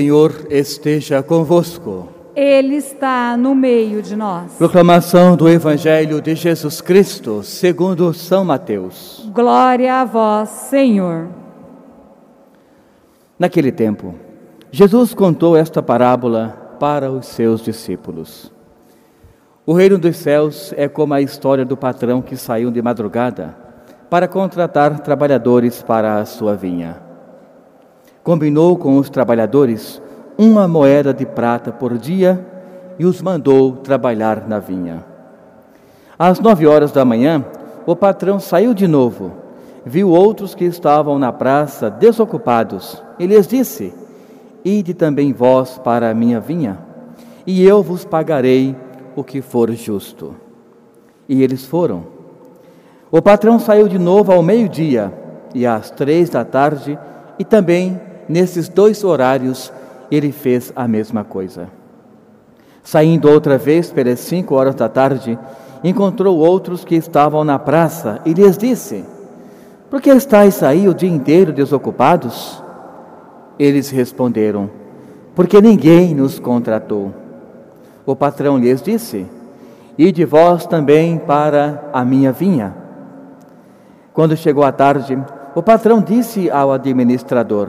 Senhor esteja convosco. Ele está no meio de nós. Proclamação do Evangelho de Jesus Cristo, segundo São Mateus. Glória a vós, Senhor. Naquele tempo, Jesus contou esta parábola para os seus discípulos. O reino dos céus é como a história do patrão que saiu de madrugada para contratar trabalhadores para a sua vinha combinou com os trabalhadores uma moeda de prata por dia e os mandou trabalhar na vinha. Às nove horas da manhã, o patrão saiu de novo, viu outros que estavam na praça desocupados e lhes disse: Ide também vós para a minha vinha, e eu vos pagarei o que for justo. E eles foram. O patrão saiu de novo ao meio-dia e às três da tarde, e também nesses dois horários, ele fez a mesma coisa. Saindo outra vez pelas cinco horas da tarde, encontrou outros que estavam na praça e lhes disse: Por que estáis aí o dia inteiro desocupados? Eles responderam: Porque ninguém nos contratou. O patrão lhes disse: Ide vós também para a minha vinha. Quando chegou a tarde, o patrão disse ao administrador: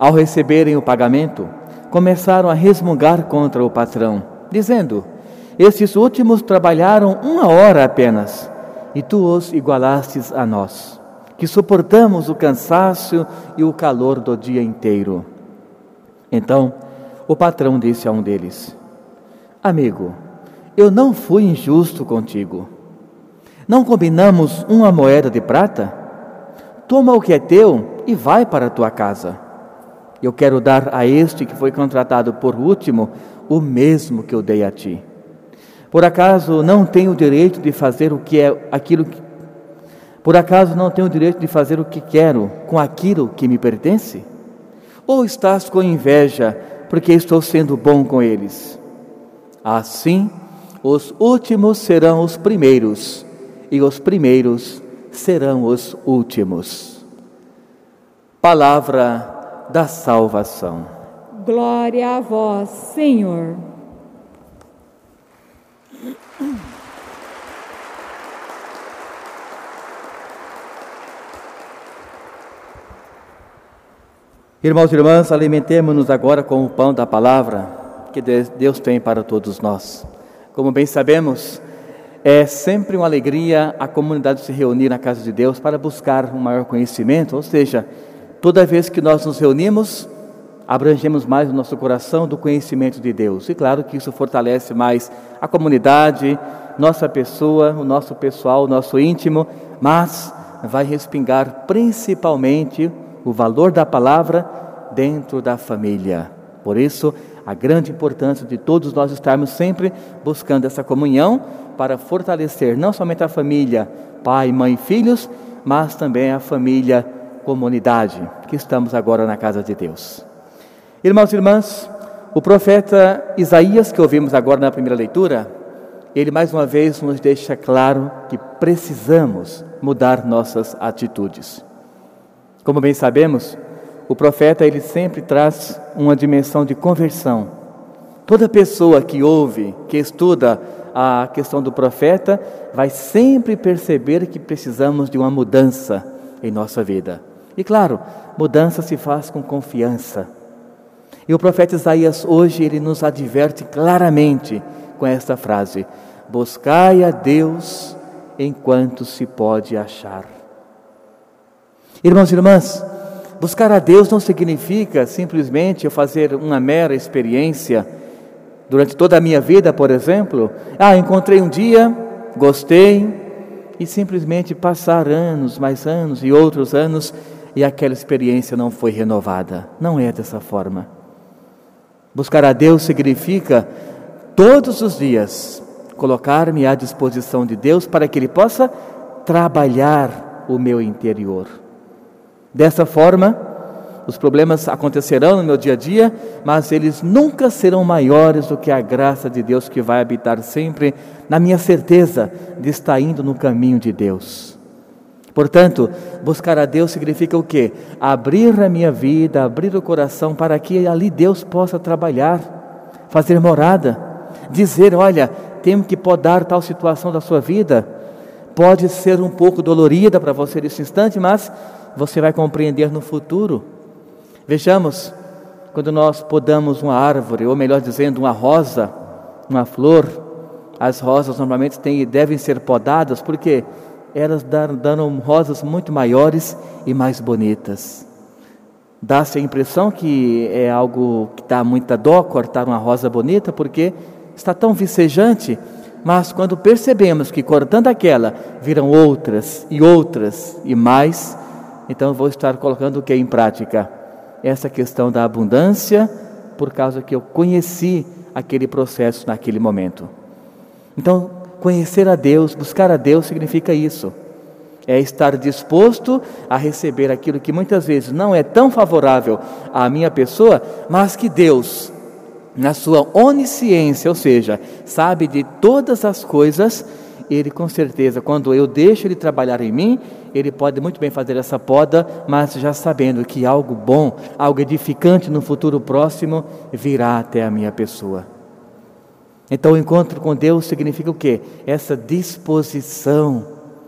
Ao receberem o pagamento, começaram a resmungar contra o patrão, dizendo: Estes últimos trabalharam uma hora apenas, e tu os igualastes a nós, que suportamos o cansaço e o calor do dia inteiro. Então o patrão disse a um deles: Amigo, eu não fui injusto contigo. Não combinamos uma moeda de prata? Toma o que é teu e vai para a tua casa. Eu quero dar a este que foi contratado por último o mesmo que eu dei a ti. Por acaso não tenho o direito de fazer o que é aquilo que Por acaso não tenho o direito de fazer o que quero com aquilo que me pertence? Ou estás com inveja porque estou sendo bom com eles? Assim, os últimos serão os primeiros, e os primeiros serão os últimos. Palavra da salvação. Glória a vós, Senhor. Irmãos e irmãs, alimentemos-nos agora com o pão da palavra que Deus tem para todos nós. Como bem sabemos, é sempre uma alegria a comunidade se reunir na casa de Deus para buscar um maior conhecimento, ou seja, Toda vez que nós nos reunimos, abrangemos mais o nosso coração do conhecimento de Deus. E claro que isso fortalece mais a comunidade, nossa pessoa, o nosso pessoal, o nosso íntimo, mas vai respingar principalmente o valor da palavra dentro da família. Por isso, a grande importância de todos nós estarmos sempre buscando essa comunhão para fortalecer não somente a família, pai, mãe e filhos, mas também a família comunidade que estamos agora na casa de Deus. Irmãos e irmãs, o profeta Isaías, que ouvimos agora na primeira leitura, ele mais uma vez nos deixa claro que precisamos mudar nossas atitudes. Como bem sabemos, o profeta ele sempre traz uma dimensão de conversão. Toda pessoa que ouve, que estuda a questão do profeta, vai sempre perceber que precisamos de uma mudança em nossa vida. E claro, mudança se faz com confiança. E o profeta Isaías hoje ele nos adverte claramente com esta frase: Buscai a Deus enquanto se pode achar. Irmãos e irmãs, buscar a Deus não significa simplesmente eu fazer uma mera experiência durante toda a minha vida, por exemplo. Ah, encontrei um dia, gostei, e simplesmente passar anos, mais anos e outros anos e aquela experiência não foi renovada. Não é dessa forma. Buscar a Deus significa todos os dias colocar-me à disposição de Deus para que Ele possa trabalhar o meu interior. Dessa forma, os problemas acontecerão no meu dia a dia, mas eles nunca serão maiores do que a graça de Deus que vai habitar sempre na minha certeza de estar indo no caminho de Deus. Portanto, buscar a Deus significa o quê? Abrir a minha vida, abrir o coração para que ali Deus possa trabalhar, fazer morada, dizer: olha, temos que podar tal situação da sua vida. Pode ser um pouco dolorida para você nesse instante, mas você vai compreender no futuro. Vejamos, quando nós podamos uma árvore, ou melhor dizendo, uma rosa, uma flor, as rosas normalmente têm, devem ser podadas porque elas dão rosas muito maiores e mais bonitas. Dá-se a impressão que é algo que dá muita dó cortar uma rosa bonita porque está tão vicejante, mas quando percebemos que cortando aquela viram outras e outras e mais, então vou estar colocando o que em prática? Essa questão da abundância, por causa que eu conheci aquele processo naquele momento. Então, conhecer a Deus, buscar a Deus significa isso. É estar disposto a receber aquilo que muitas vezes não é tão favorável à minha pessoa, mas que Deus, na sua onisciência, ou seja, sabe de todas as coisas, ele com certeza, quando eu deixo ele trabalhar em mim, ele pode muito bem fazer essa poda, mas já sabendo que algo bom, algo edificante no futuro próximo virá até a minha pessoa. Então, o encontro com Deus significa o quê? Essa disposição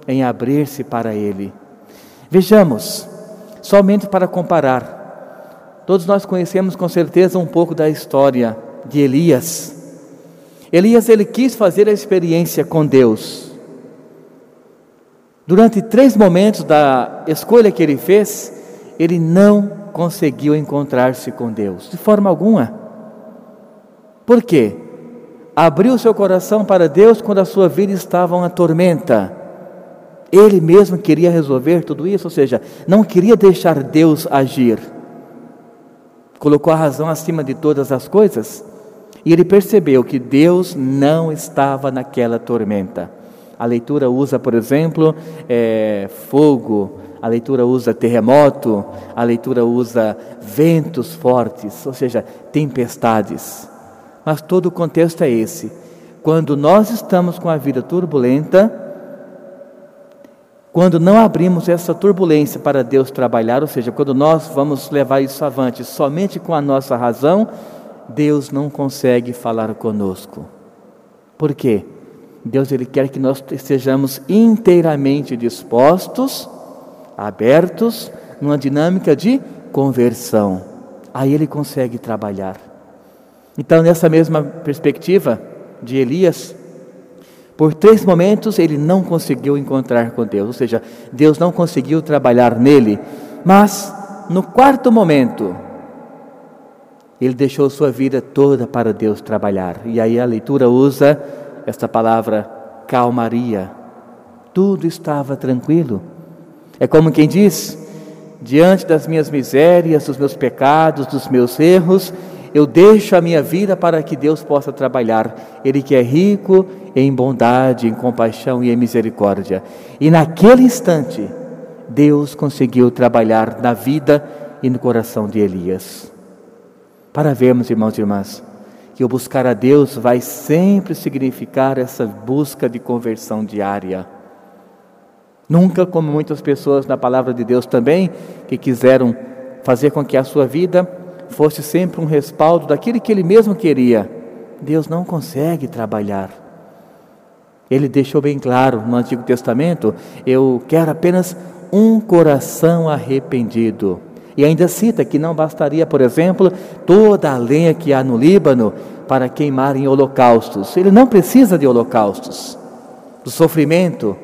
em abrir-se para Ele. Vejamos, somente para comparar, todos nós conhecemos com certeza um pouco da história de Elias. Elias ele quis fazer a experiência com Deus. Durante três momentos da escolha que ele fez, ele não conseguiu encontrar-se com Deus, de forma alguma. Por quê? Abriu seu coração para Deus quando a sua vida estava uma tormenta. Ele mesmo queria resolver tudo isso, ou seja, não queria deixar Deus agir. Colocou a razão acima de todas as coisas e ele percebeu que Deus não estava naquela tormenta. A leitura usa, por exemplo, é, fogo, a leitura usa terremoto, a leitura usa ventos fortes, ou seja, tempestades. Mas todo o contexto é esse. Quando nós estamos com a vida turbulenta, quando não abrimos essa turbulência para Deus trabalhar, ou seja, quando nós vamos levar isso avante somente com a nossa razão, Deus não consegue falar conosco. Por quê? Deus ele quer que nós estejamos inteiramente dispostos, abertos, numa dinâmica de conversão. Aí ele consegue trabalhar. Então, nessa mesma perspectiva de Elias, por três momentos ele não conseguiu encontrar com Deus, ou seja, Deus não conseguiu trabalhar nele, mas no quarto momento, ele deixou sua vida toda para Deus trabalhar. E aí a leitura usa esta palavra calmaria. Tudo estava tranquilo. É como quem diz: diante das minhas misérias, dos meus pecados, dos meus erros, eu deixo a minha vida para que Deus possa trabalhar. Ele que é rico em bondade, em compaixão e em misericórdia. E naquele instante, Deus conseguiu trabalhar na vida e no coração de Elias. Para vermos, irmãos e irmãs, que o buscar a Deus vai sempre significar essa busca de conversão diária. Nunca, como muitas pessoas na palavra de Deus também, que quiseram fazer com que a sua vida fosse sempre um respaldo daquilo que ele mesmo queria, Deus não consegue trabalhar. Ele deixou bem claro no Antigo Testamento: eu quero apenas um coração arrependido. E ainda cita que não bastaria, por exemplo, toda a lenha que há no Líbano para queimar em holocaustos. Ele não precisa de holocaustos. Do sofrimento,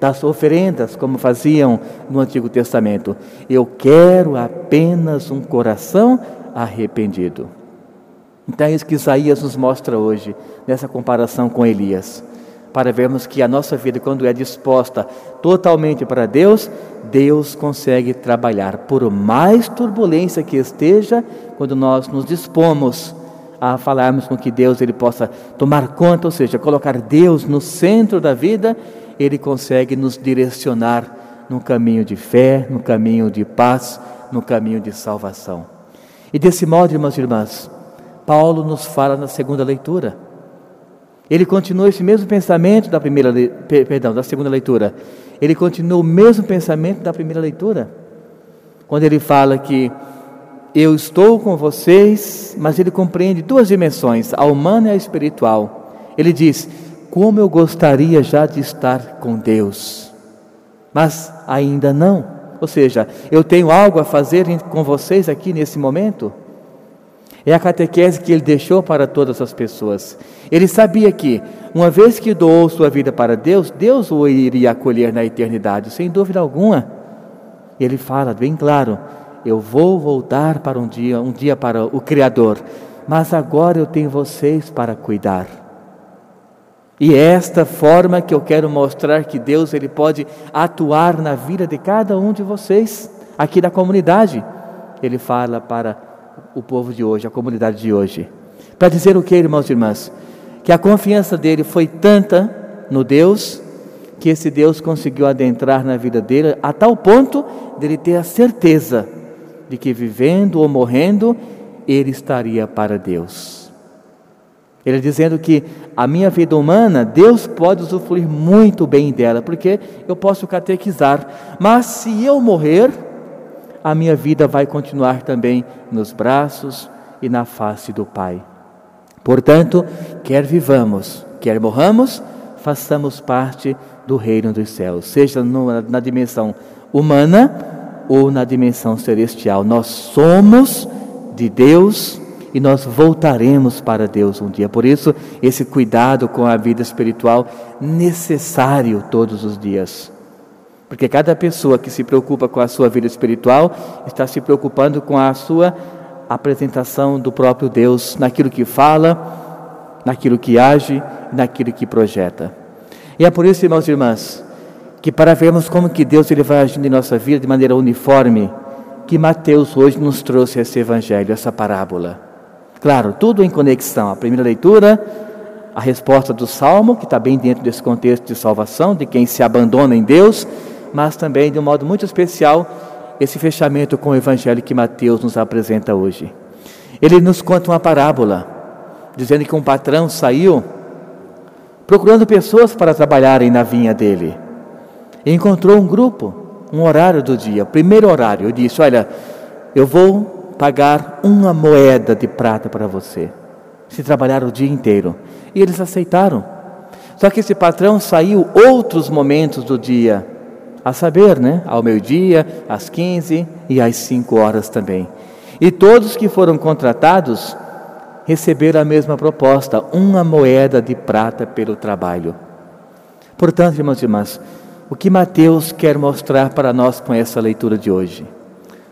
das oferendas, como faziam no Antigo Testamento. Eu quero apenas um coração arrependido. Então é isso que Isaías nos mostra hoje, nessa comparação com Elias. para vermos que a nossa vida, quando é disposta totalmente para Deus, Deus consegue trabalhar. Por mais turbulência que esteja, quando nós nos dispomos a falarmos com que Deus ele possa tomar conta, ou seja, colocar Deus no centro da vida, ele consegue nos direcionar no caminho de fé, no caminho de paz, no caminho de salvação. E desse modo, irmãos e irmãs, Paulo nos fala na segunda leitura. Ele continua esse mesmo pensamento da primeira, perdão, da segunda leitura. Ele continua o mesmo pensamento da primeira leitura. Quando ele fala que eu estou com vocês, mas ele compreende duas dimensões, a humana e a espiritual. Ele diz: como eu gostaria já de estar com Deus, mas ainda não. Ou seja, eu tenho algo a fazer com vocês aqui nesse momento. É a catequese que ele deixou para todas as pessoas. Ele sabia que, uma vez que doou sua vida para Deus, Deus o iria acolher na eternidade, sem dúvida alguma. Ele fala bem claro: eu vou voltar para um dia, um dia para o Criador, mas agora eu tenho vocês para cuidar. E é esta forma que eu quero mostrar que Deus ele pode atuar na vida de cada um de vocês aqui da comunidade. Ele fala para o povo de hoje, a comunidade de hoje. Para dizer o que, irmãos e irmãs? Que a confiança dele foi tanta no Deus, que esse Deus conseguiu adentrar na vida dele a tal ponto dele ter a certeza de que vivendo ou morrendo, ele estaria para Deus. Ele dizendo que a minha vida humana, Deus pode usufruir muito bem dela, porque eu posso catequizar, mas se eu morrer, a minha vida vai continuar também nos braços e na face do Pai. Portanto, quer vivamos, quer morramos, façamos parte do reino dos céus, seja na dimensão humana ou na dimensão celestial. Nós somos de Deus e nós voltaremos para Deus um dia. Por isso, esse cuidado com a vida espiritual necessário todos os dias. Porque cada pessoa que se preocupa com a sua vida espiritual está se preocupando com a sua apresentação do próprio Deus, naquilo que fala, naquilo que age, naquilo que projeta. E é por isso, irmãos e irmãs, que para vermos como que Deus ele vai agindo em nossa vida de maneira uniforme, que Mateus hoje nos trouxe esse evangelho, essa parábola. Claro, tudo em conexão. A primeira leitura, a resposta do salmo, que está bem dentro desse contexto de salvação, de quem se abandona em Deus, mas também de um modo muito especial esse fechamento com o evangelho que Mateus nos apresenta hoje. Ele nos conta uma parábola, dizendo que um patrão saiu procurando pessoas para trabalharem na vinha dele. E encontrou um grupo, um horário do dia, primeiro horário. Eu disse: Olha, eu vou pagar uma moeda de prata para você, se trabalhar o dia inteiro. E eles aceitaram. Só que esse patrão saiu outros momentos do dia a saber, né, ao meio-dia, às 15 e às 5 horas também. E todos que foram contratados receberam a mesma proposta, uma moeda de prata pelo trabalho. Portanto, irmãos e irmãs, o que Mateus quer mostrar para nós com essa leitura de hoje?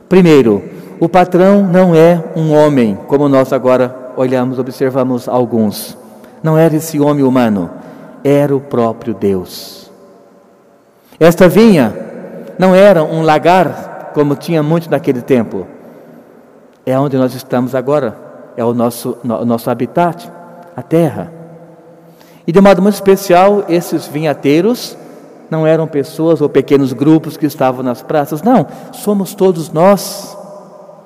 Primeiro, o patrão não é um homem, como nós agora olhamos, observamos alguns. Não era esse homem humano, era o próprio Deus. Esta vinha não era um lagar como tinha muito naquele tempo. É onde nós estamos agora, é o nosso, o nosso habitat, a terra. E de modo muito especial, esses vinhateiros não eram pessoas ou pequenos grupos que estavam nas praças, não, somos todos nós.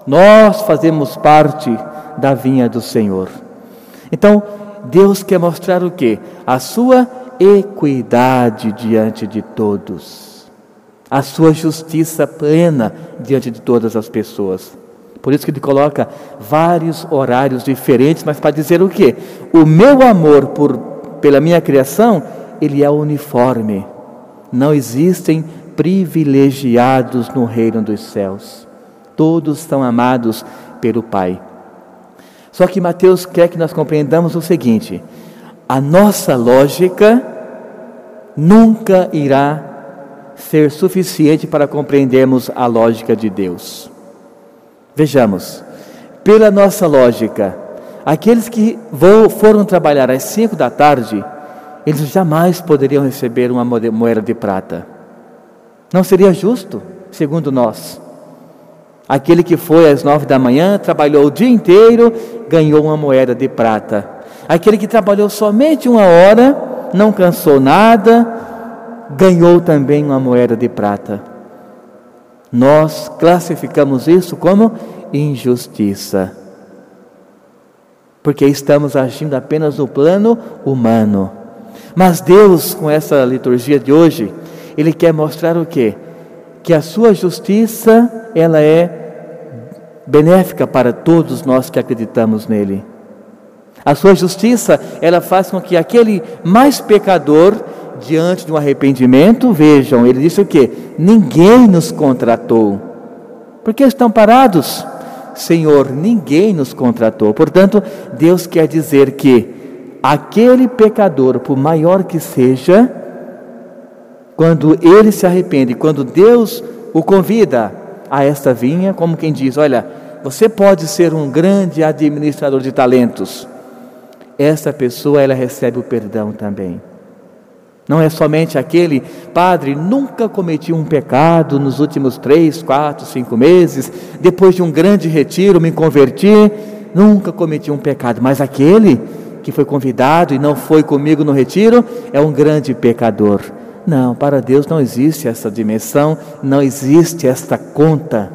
Nós fazemos parte da vinha do Senhor. Então, Deus quer mostrar o que? A sua equidade diante de todos, a sua justiça plena diante de todas as pessoas. Por isso que ele coloca vários horários diferentes, mas para dizer o quê? O meu amor por, pela minha criação, ele é uniforme. Não existem privilegiados no reino dos céus. Todos são amados pelo Pai. Só que Mateus quer que nós compreendamos o seguinte: a nossa lógica nunca irá ser suficiente para compreendermos a lógica de Deus. Vejamos, pela nossa lógica, aqueles que foram trabalhar às cinco da tarde, eles jamais poderiam receber uma moeda de prata. Não seria justo, segundo nós. Aquele que foi às nove da manhã, trabalhou o dia inteiro, ganhou uma moeda de prata. Aquele que trabalhou somente uma hora, não cansou nada, ganhou também uma moeda de prata. Nós classificamos isso como injustiça, porque estamos agindo apenas no plano humano. Mas Deus, com essa liturgia de hoje, Ele quer mostrar o quê? Que a sua justiça, ela é benéfica para todos nós que acreditamos nele. A sua justiça, ela faz com que aquele mais pecador, diante de um arrependimento, vejam, ele disse o quê? Ninguém nos contratou. Por que estão parados? Senhor, ninguém nos contratou. Portanto, Deus quer dizer que aquele pecador, por maior que seja, quando ele se arrepende, quando Deus o convida a esta vinha, como quem diz: Olha, você pode ser um grande administrador de talentos. Essa pessoa, ela recebe o perdão também. Não é somente aquele, padre, nunca cometi um pecado nos últimos três, quatro, cinco meses, depois de um grande retiro me converti, nunca cometi um pecado, mas aquele que foi convidado e não foi comigo no retiro é um grande pecador. Não, para Deus não existe essa dimensão, não existe esta conta.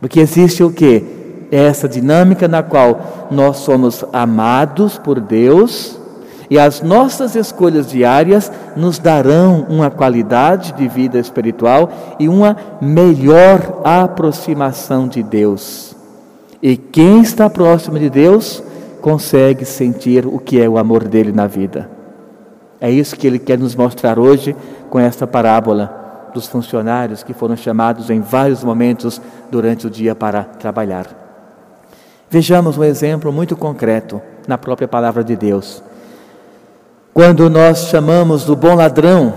Porque existe o que? Essa dinâmica na qual nós somos amados por Deus e as nossas escolhas diárias nos darão uma qualidade de vida espiritual e uma melhor aproximação de Deus. E quem está próximo de Deus consegue sentir o que é o amor dele na vida. É isso que ele quer nos mostrar hoje com esta parábola dos funcionários que foram chamados em vários momentos durante o dia para trabalhar. Vejamos um exemplo muito concreto na própria palavra de Deus. Quando nós chamamos do bom ladrão,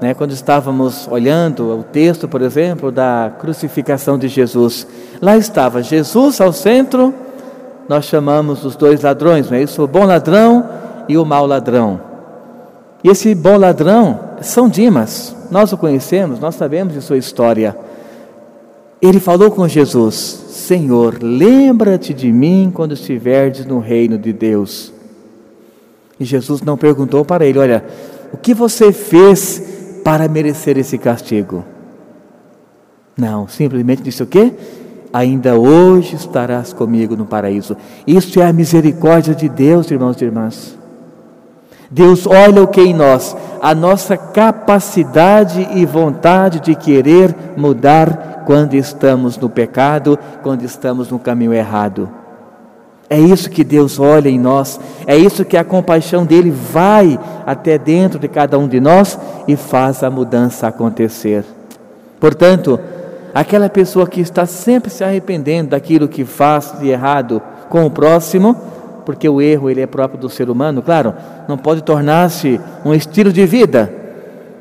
né, quando estávamos olhando o texto, por exemplo, da crucificação de Jesus, lá estava Jesus ao centro nós chamamos os dois ladrões, não é isso? O bom ladrão e o mau ladrão. E esse bom ladrão, São Dimas, nós o conhecemos, nós sabemos de sua história. Ele falou com Jesus: Senhor, lembra-te de mim quando estiveres no reino de Deus. E Jesus não perguntou para ele: Olha, o que você fez para merecer esse castigo? Não, simplesmente disse o quê? ainda hoje estarás comigo no paraíso. Isso é a misericórdia de Deus, irmãos e irmãs. Deus olha o que em nós, a nossa capacidade e vontade de querer mudar quando estamos no pecado, quando estamos no caminho errado. É isso que Deus olha em nós, é isso que a compaixão dele vai até dentro de cada um de nós e faz a mudança acontecer. Portanto, aquela pessoa que está sempre se arrependendo daquilo que faz de errado com o próximo, porque o erro ele é próprio do ser humano, claro, não pode tornar-se um estilo de vida.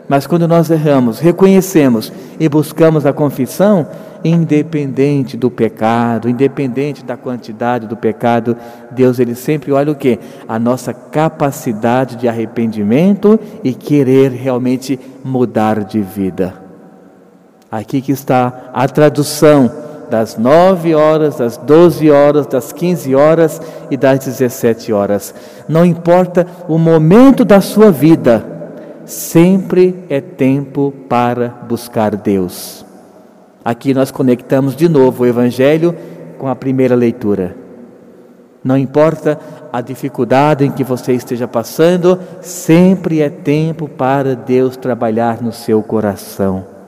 Mas quando nós erramos, reconhecemos e buscamos a confissão, independente do pecado, independente da quantidade do pecado, Deus ele sempre olha o que? A nossa capacidade de arrependimento e querer realmente mudar de vida. Aqui que está a tradução das nove horas, das doze horas, das quinze horas e das dezessete horas. Não importa o momento da sua vida, sempre é tempo para buscar Deus. Aqui nós conectamos de novo o Evangelho com a primeira leitura. Não importa a dificuldade em que você esteja passando, sempre é tempo para Deus trabalhar no seu coração.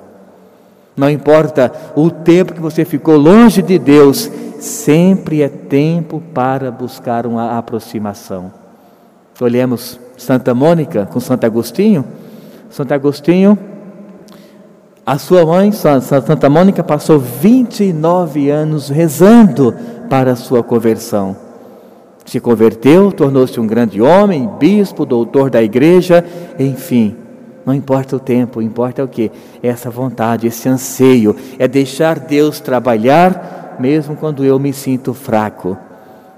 Não importa o tempo que você ficou longe de Deus, sempre é tempo para buscar uma aproximação. Olhemos Santa Mônica com Santo Agostinho. Santo Agostinho, a sua mãe, Santa Mônica, passou 29 anos rezando para a sua conversão. Se converteu, tornou-se um grande homem, bispo, doutor da igreja, enfim, não importa o tempo, importa o que? Essa vontade, esse anseio, é deixar Deus trabalhar mesmo quando eu me sinto fraco.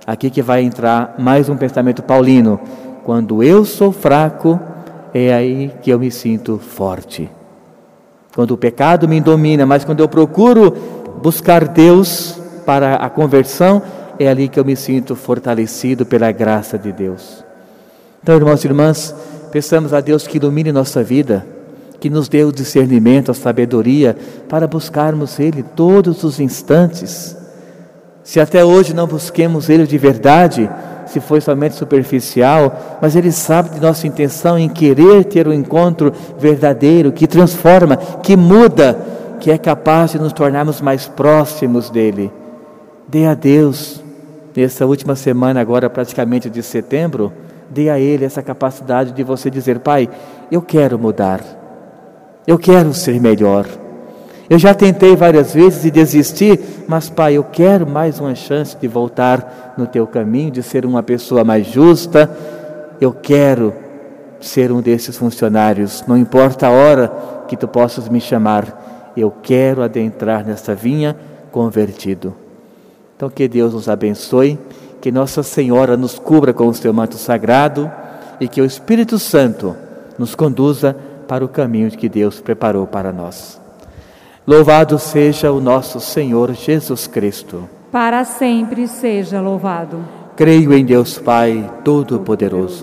Aqui que vai entrar mais um pensamento paulino. quando eu sou fraco, é aí que eu me sinto forte. Quando o pecado me domina, mas quando eu procuro buscar Deus para a conversão, é ali que eu me sinto fortalecido pela graça de Deus. Então, irmãos e irmãs, peçamos a Deus que ilumine nossa vida, que nos dê o discernimento, a sabedoria para buscarmos Ele todos os instantes. Se até hoje não busquemos Ele de verdade, se foi somente superficial, mas Ele sabe de nossa intenção em querer ter um encontro verdadeiro, que transforma, que muda, que é capaz de nos tornarmos mais próximos dEle. Dê a Deus, nessa última semana, agora praticamente de setembro, dê a Ele essa capacidade de você dizer: Pai, eu quero mudar, eu quero ser melhor. Eu já tentei várias vezes e desisti, mas Pai, eu quero mais uma chance de voltar no teu caminho, de ser uma pessoa mais justa. Eu quero ser um desses funcionários, não importa a hora que tu possas me chamar, eu quero adentrar nesta vinha convertido. Então que Deus nos abençoe, que Nossa Senhora nos cubra com o seu manto sagrado e que o Espírito Santo nos conduza para o caminho que Deus preparou para nós. Louvado seja o nosso Senhor Jesus Cristo. Para sempre seja louvado. Creio em Deus Pai Todo-Poderoso,